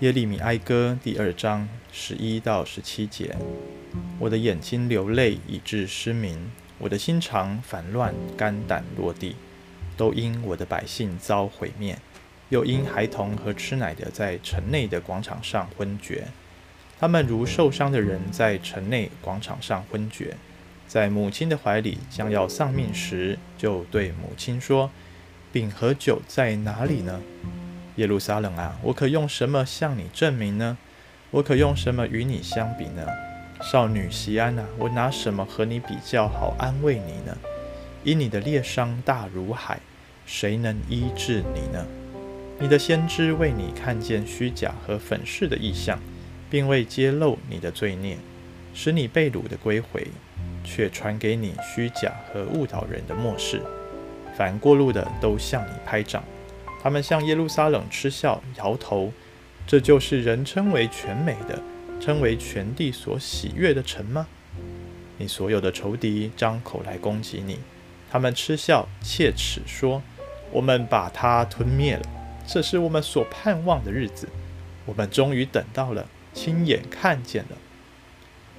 耶利米哀歌第二章十一到十七节：我的眼睛流泪以致失明，我的心肠烦乱，肝胆落地，都因我的百姓遭毁灭，又因孩童和吃奶的在城内的广场上昏厥。他们如受伤的人在城内广场上昏厥，在母亲的怀里将要丧命时，就对母亲说：“饼和酒在哪里呢？”耶路撒冷啊，我可用什么向你证明呢？我可用什么与你相比呢？少女锡安啊，我拿什么和你比较好安慰你呢？因你的裂伤大如海，谁能医治你呢？你的先知为你看见虚假和粉饰的异象，并未揭露你的罪孽，使你被掳的归回，却传给你虚假和误导人的默示。凡过路的都向你拍掌。他们向耶路撒冷嗤笑，摇头。这就是人称为全美的，称为全地所喜悦的城吗？你所有的仇敌张口来攻击你，他们嗤笑切齿说：“我们把他吞灭了。这是我们所盼望的日子，我们终于等到了，亲眼看见了。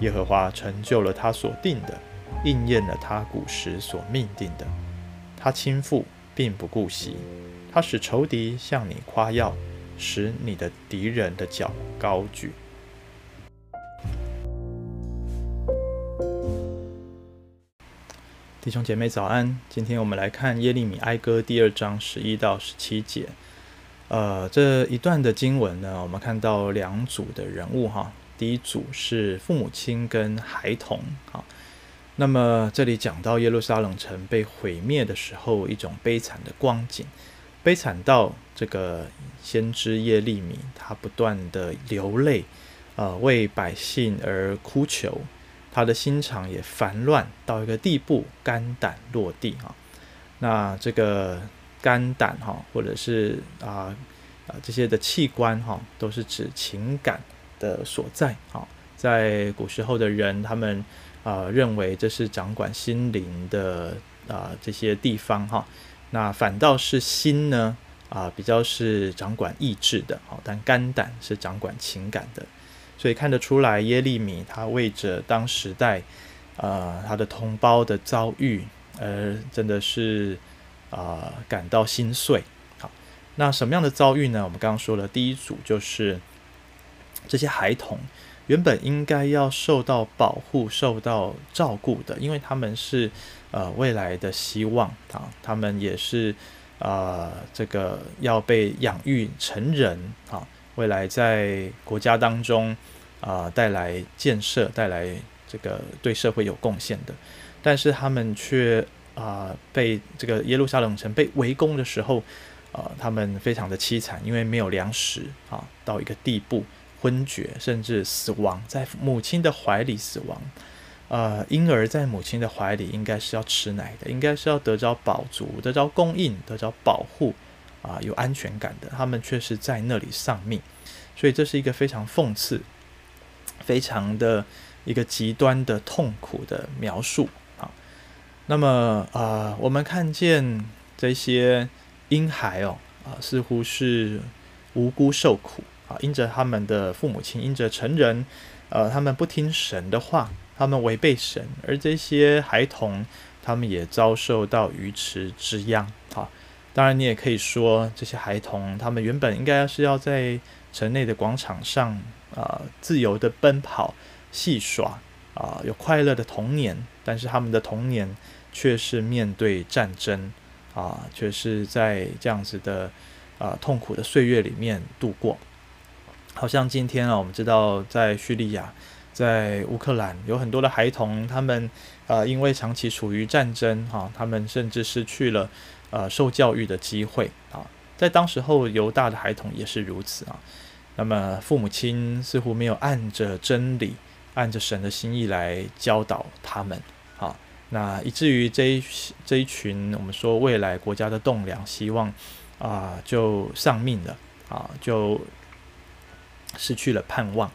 耶和华成就了他所定的，应验了他古时所命定的。他倾覆，并不顾惜。”他使仇敌向你夸耀，使你的敌人的脚高举。弟兄姐妹早安，今天我们来看耶利米哀歌第二章十一到十七节。呃，这一段的经文呢，我们看到两组的人物哈。第一组是父母亲跟孩童啊。那么这里讲到耶路撒冷城被毁灭的时候，一种悲惨的光景。悲惨到这个先知耶利米，他不断的流泪，呃，为百姓而哭求，他的心肠也烦乱到一个地步，肝胆落地哈。那这个肝胆哈，或者是啊啊这些的器官哈，都是指情感的所在啊。在古时候的人，他们啊认为这是掌管心灵的啊这些地方哈。那反倒是心呢，啊，比较是掌管意志的，好，但肝胆是掌管情感的，所以看得出来耶利米他为着当时代，呃，他的同胞的遭遇，而真的是啊感到心碎。好，那什么样的遭遇呢？我们刚刚说了，第一组就是这些孩童原本应该要受到保护、受到照顾的，因为他们是。呃，未来的希望啊，他们也是啊、呃，这个要被养育成人啊，未来在国家当中啊、带来建设，带来这个对社会有贡献的。但是他们却啊、被这个耶路撒冷城被围攻的时候啊、呃，他们非常的凄惨，因为没有粮食啊，到一个地步昏厥，甚至死亡，在母亲的怀里死亡。呃，婴儿在母亲的怀里应该是要吃奶的，应该是要得着饱足、得着供应、得着保护啊、有安全感的。他们却是在那里丧命，所以这是一个非常讽刺、非常的一个极端的痛苦的描述啊。那么啊、呃，我们看见这些婴孩哦啊、似乎是无辜受苦啊，因着他们的父母亲，因着成人，呃，他们不听神的话。他们违背神，而这些孩童，他们也遭受到鱼池之殃。啊，当然你也可以说，这些孩童，他们原本应该是要在城内的广场上啊、自由的奔跑、戏耍啊、有快乐的童年。但是他们的童年却是面对战争啊，却是在这样子的啊、痛苦的岁月里面度过。好像今天啊，我们知道在叙利亚。在乌克兰有很多的孩童，他们呃因为长期处于战争哈、他们甚至失去了呃受教育的机会啊。在当时候犹大的孩童也是如此啊。那么父母亲似乎没有按着真理、按着神的心意来教导他们啊。那以至于这一这一群我们说未来国家的栋梁，希望啊就丧命了啊，就失去了盼望。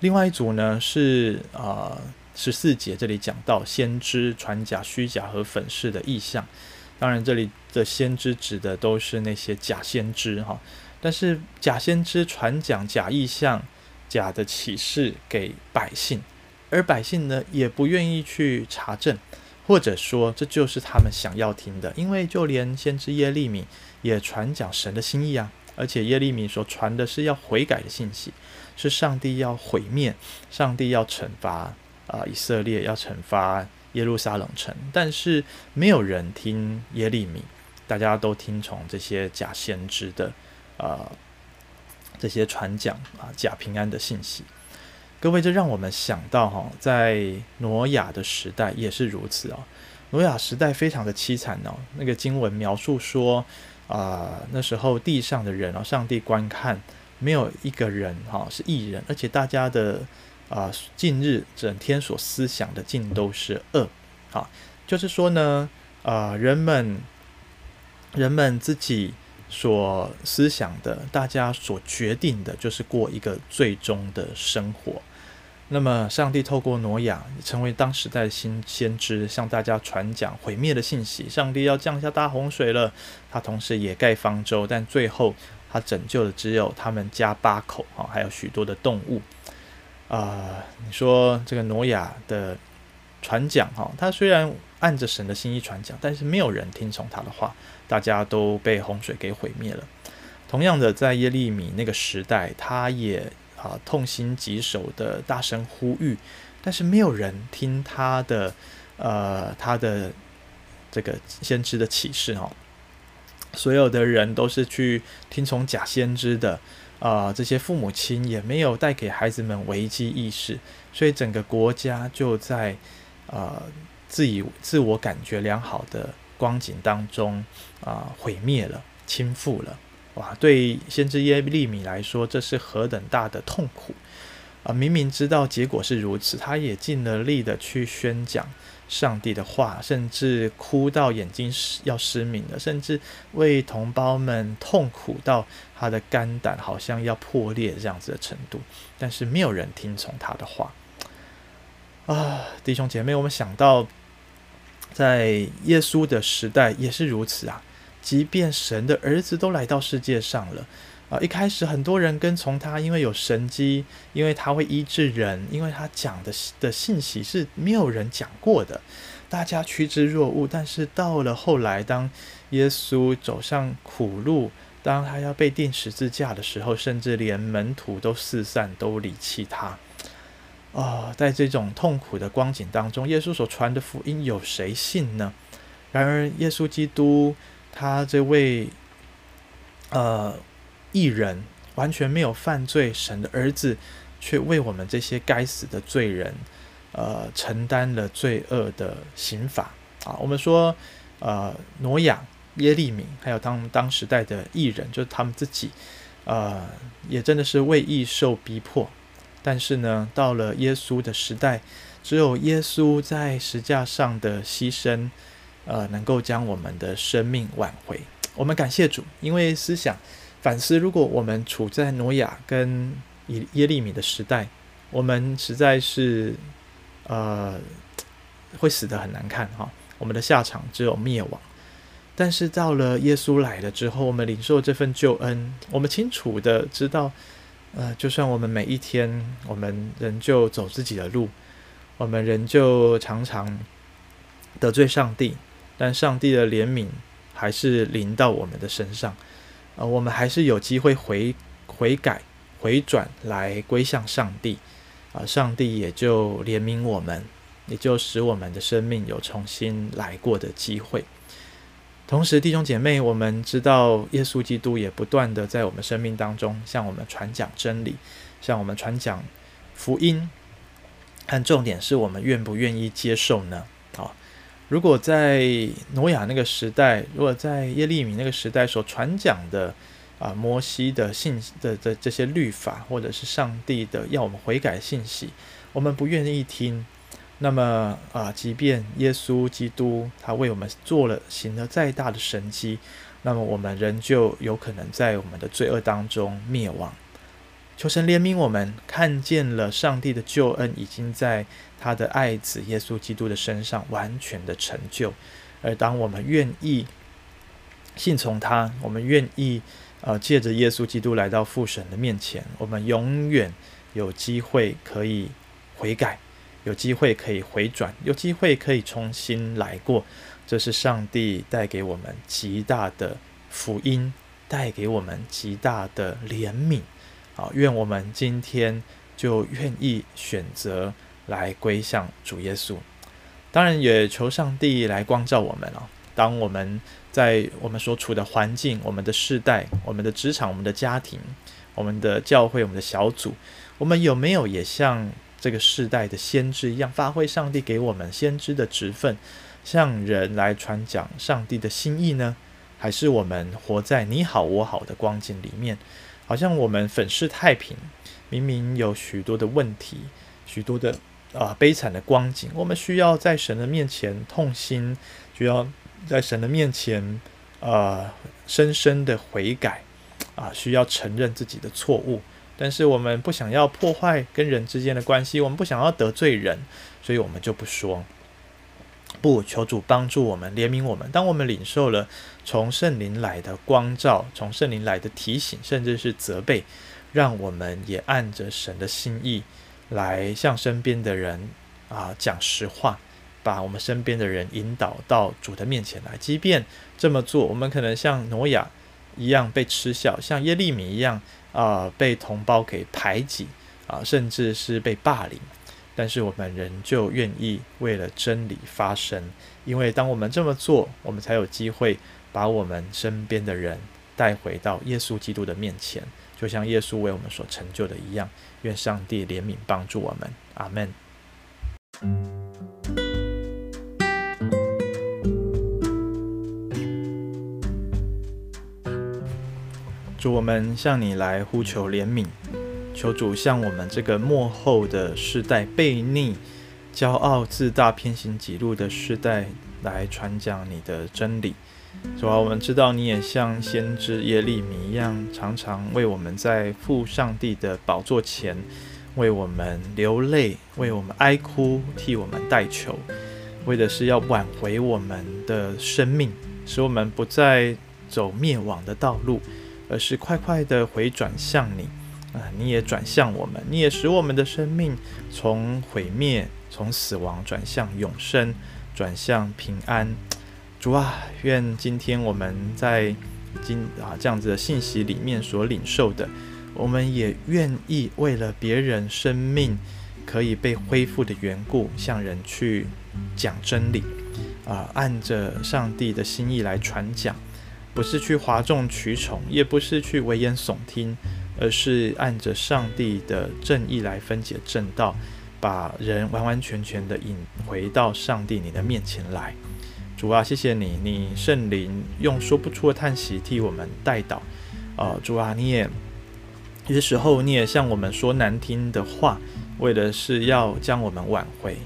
另外一组呢是啊十四节这里讲到先知传假虚假和粉饰的意象，当然这里的先知指的都是那些假先知哈。但是假先知传讲假意象、假的启示给百姓，而百姓呢也不愿意去查证，或者说这就是他们想要听的，因为就连先知耶利米也传讲神的心意啊，而且耶利米所传的是要悔改的信息，是上帝要毁灭，上帝要惩罚啊、以色列，要惩罚耶路撒冷城，但是没有人听耶利米，大家都听从这些假先知的。啊、呃，这些传讲啊假平安的信息，各位，这让我们想到哈，在挪亚的时代也是如此哦。挪亚时代非常的凄惨哦。那个经文描述说啊、那时候地上的人哦，上帝观看没有一个人哈是义人，而且大家的啊，近日整天所思想的尽都是恶。好，就是说呢，啊、呃，人们人们自己。所思想的，大家所决定的，就是过一个最终的生活。那么，上帝透过挪亚成为当时代的新先知，向大家传讲毁灭的信息。上帝要降下大洪水了，他同时也盖方舟，但最后他拯救的只有他们家八口啊，还有许多的动物。啊、呃，你说这个挪亚的传讲哈，他虽然按着神的心意传讲，但是没有人听从他的话。大家都被洪水给毁灭了。同样的，在耶利米那个时代，他也啊痛心疾首的大声呼吁，但是没有人听他的，呃，他的这个先知的启示哦。所有的人都是去听从假先知的，啊、呃，这些父母亲也没有带给孩子们危机意识，所以整个国家就在、呃、自以自我感觉良好的。光景当中啊，毁灭了，倾覆了，哇！对先知耶利米来说，这是何等大的痛苦啊！明明知道结果是如此，他也尽了力的去宣讲上帝的话，甚至哭到眼睛要失明了，甚至为同胞们痛苦到他的肝胆好像要破裂这样子的程度，但是没有人听从他的话啊！弟兄姐妹，我们想到。在耶稣的时代也是如此啊，即便神的儿子都来到世界上了啊，一开始很多人跟从他，因为有神迹，因为他会医治人，因为他讲的的信息是没有人讲过的，大家趋之若鹜。但是到了后来，当耶稣走上苦路，当他要被钉十字架的时候，甚至连门徒都四散，都离弃他。啊、哦，在这种痛苦的光景当中，耶稣所传的福音有谁信呢？然而，耶稣基督他这位呃义人，完全没有犯罪，神的儿子，却为我们这些该死的罪人，呃，承担了罪恶的刑罚啊！我们说，呃，挪亚、耶利米，还有当当时代的义人，就是他们自己，呃，也真的是为义受逼迫。但是呢，到了耶稣的时代，只有耶稣在十架上的牺牲，呃，能够将我们的生命挽回。我们感谢主，因为思想反思，如果我们处在挪亚跟以耶利米的时代，我们实在是呃会死得很难看哈。我们的下场只有灭亡。但是到了耶稣来了之后，我们领受这份救恩，我们清楚的知道。呃，就算我们每一天，我们仍旧走自己的路，我们仍旧常常得罪上帝，但上帝的怜悯还是临到我们的身上，呃，我们还是有机会回悔改、回转来归向上帝，啊、上帝也就怜悯我们，也就使我们的生命有重新来过的机会。同时，弟兄姐妹，我们知道耶稣基督也不断地在我们生命当中向我们传讲真理，向我们传讲福音。但重点是我们愿不愿意接受呢？如果在挪亚那个时代，如果在耶利米那个时代所传讲的啊摩西的信的的这些律法，或者是上帝的要我们悔改信息，我们不愿意听。那么啊，即便耶稣基督他为我们做了行了再大的神迹，那么我们仍旧有可能在我们的罪恶当中灭亡。求神怜悯我们，看见了上帝的救恩已经在他的爱子耶稣基督的身上完全的成就。而当我们愿意信从他，我们愿意呃，借着耶稣基督来到父神的面前，我们永远有机会可以悔改，有机会可以回转，有机会可以重新来过。这是上帝带给我们极大的福音，带给我们极大的怜悯。啊，愿我们今天就愿意选择来归向主耶稣。当然，也求上帝来光照我们啊。当我们在我们所处的环境、我们的世代、我们的职场、我们的家庭、我们的教会、我们的小组，我们有没有也像这个世代的先知一样，发挥上帝给我们先知的职分，向人来传讲上帝的心意呢？还是我们活在你好我好的光景里面，好像我们粉饰太平，明明有许多的问题，许多的啊、悲惨的光景，我们需要在神的面前痛心，需要。在神的面前，呃，深深的悔改，啊、需要承认自己的错误。但是我们不想要破坏跟人之间的关系，我们不想要得罪人，所以我们就不说。不，求主帮助我们，怜悯我们。当我们领受了从圣灵来的光照，从圣灵来的提醒，甚至是责备，让我们也按着神的心意来向身边的人啊、讲实话。把我们身边的人引导到主的面前来，即便这么做，我们可能像挪亚一样被嗤笑，像耶利米一样啊、被同胞给排挤啊、甚至是被霸凌，但是我们仍旧愿意为了真理发声，因为当我们这么做，我们才有机会把我们身边的人带回到耶稣基督的面前，就像耶稣为我们所成就的一样。愿上帝怜悯帮助我们，阿门。主，我们向你来呼求怜悯，求主向我们这个末后的世代、悖逆、骄傲、自大、偏行己路的世代来传讲你的真理。主啊，我们知道你也像先知耶利米一样，常常为我们在父上帝的宝座前为我们流泪，为我们哀哭，替我们代求，为的是要挽回我们的生命，使我们不再走灭亡的道路。而是快快的回转向你，啊，你也转向我们，你也使我们的生命从毁灭、从死亡转向永生，转向平安。主啊，愿今天我们在今啊这样子的信息里面所领受的，我们也愿意为了别人生命可以被恢复的缘故，向人去讲真理，啊，按着上帝的心意来传讲。不是去哗众取宠，也不是去危言耸听，而是按着上帝的正义来分解正道，把人完完全全的引回到上帝你的面前来。主啊，谢谢你，你圣灵用说不出的叹息替我们代祷。呃，主啊，你也有些时候你也向我们说难听的话，为的是要将我们挽回。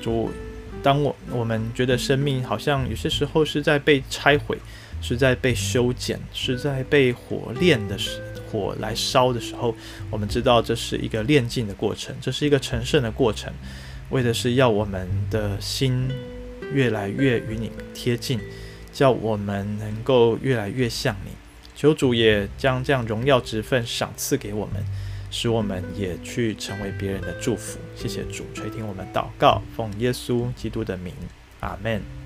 主，当我我们觉得生命好像有些时候是在被拆毁。是在被修剪，是在被火炼的时火来烧的时候，我们知道这是一个炼净的过程，这是一个成圣的过程，为的是要我们的心越来越与你贴近，叫我们能够越来越像你。求主也将这样荣耀职分赏赐给我们，使我们也去成为别人的祝福。谢谢主垂听我们祷告，奉耶稣基督的名，阿门。